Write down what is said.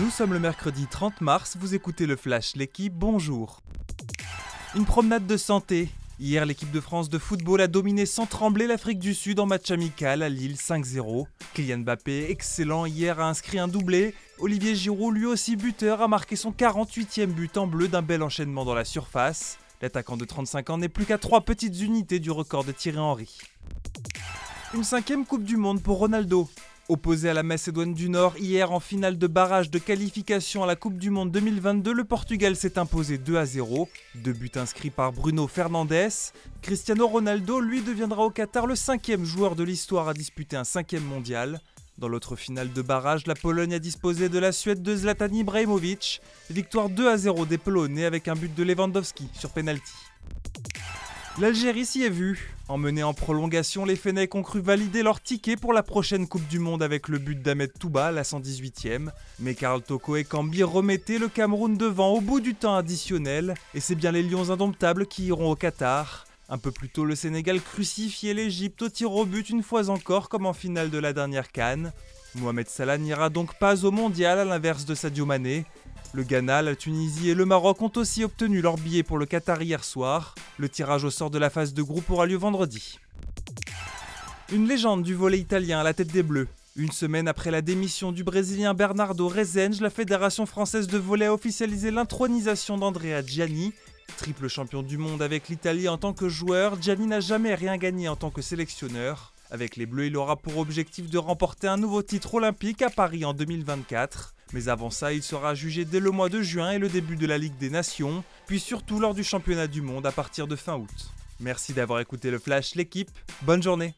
Nous sommes le mercredi 30 mars, vous écoutez le Flash, l'équipe, bonjour. Une promenade de santé. Hier, l'équipe de France de football a dominé sans trembler l'Afrique du Sud en match amical à Lille 5-0. Kylian Mbappé, excellent hier, a inscrit un doublé. Olivier Giroud, lui aussi buteur, a marqué son 48e but en bleu d'un bel enchaînement dans la surface. L'attaquant de 35 ans n'est plus qu'à 3 petites unités du record de Thierry Henry. Une cinquième Coupe du Monde pour Ronaldo. Opposé à la Macédoine du Nord hier en finale de barrage de qualification à la Coupe du Monde 2022, le Portugal s'est imposé 2 à 0. Deux buts inscrits par Bruno Fernandes. Cristiano Ronaldo, lui, deviendra au Qatar le cinquième joueur de l'histoire à disputer un cinquième mondial. Dans l'autre finale de barrage, la Pologne a disposé de la Suède de Zlatan Ibrahimovic. Victoire 2 à 0 des Polonais avec un but de Lewandowski sur penalty. L'Algérie s'y est vue. Emmenés en prolongation, les Fennecs ont cru valider leur ticket pour la prochaine Coupe du Monde avec le but d'Ahmed Touba, la 118e. Mais Karl Toko et Kambi remettaient le Cameroun devant au bout du temps additionnel. Et c'est bien les Lions indomptables qui iront au Qatar. Un peu plus tôt, le Sénégal crucifiait l'Égypte au tir au but une fois encore, comme en finale de la dernière Cannes. Mohamed Salah n'ira donc pas au mondial à l'inverse de Sadio Mané. Le Ghana, la Tunisie et le Maroc ont aussi obtenu leur billet pour le Qatar hier soir. Le tirage au sort de la phase de groupe aura lieu vendredi. Une légende du volet italien à la tête des Bleus. Une semaine après la démission du Brésilien Bernardo Rezende, la Fédération française de volley a officialisé l'intronisation d'Andrea Gianni. Triple champion du monde avec l'Italie en tant que joueur, Gianni n'a jamais rien gagné en tant que sélectionneur. Avec les Bleus, il aura pour objectif de remporter un nouveau titre olympique à Paris en 2024. Mais avant ça, il sera jugé dès le mois de juin et le début de la Ligue des Nations, puis surtout lors du championnat du monde à partir de fin août. Merci d'avoir écouté le Flash, l'équipe. Bonne journée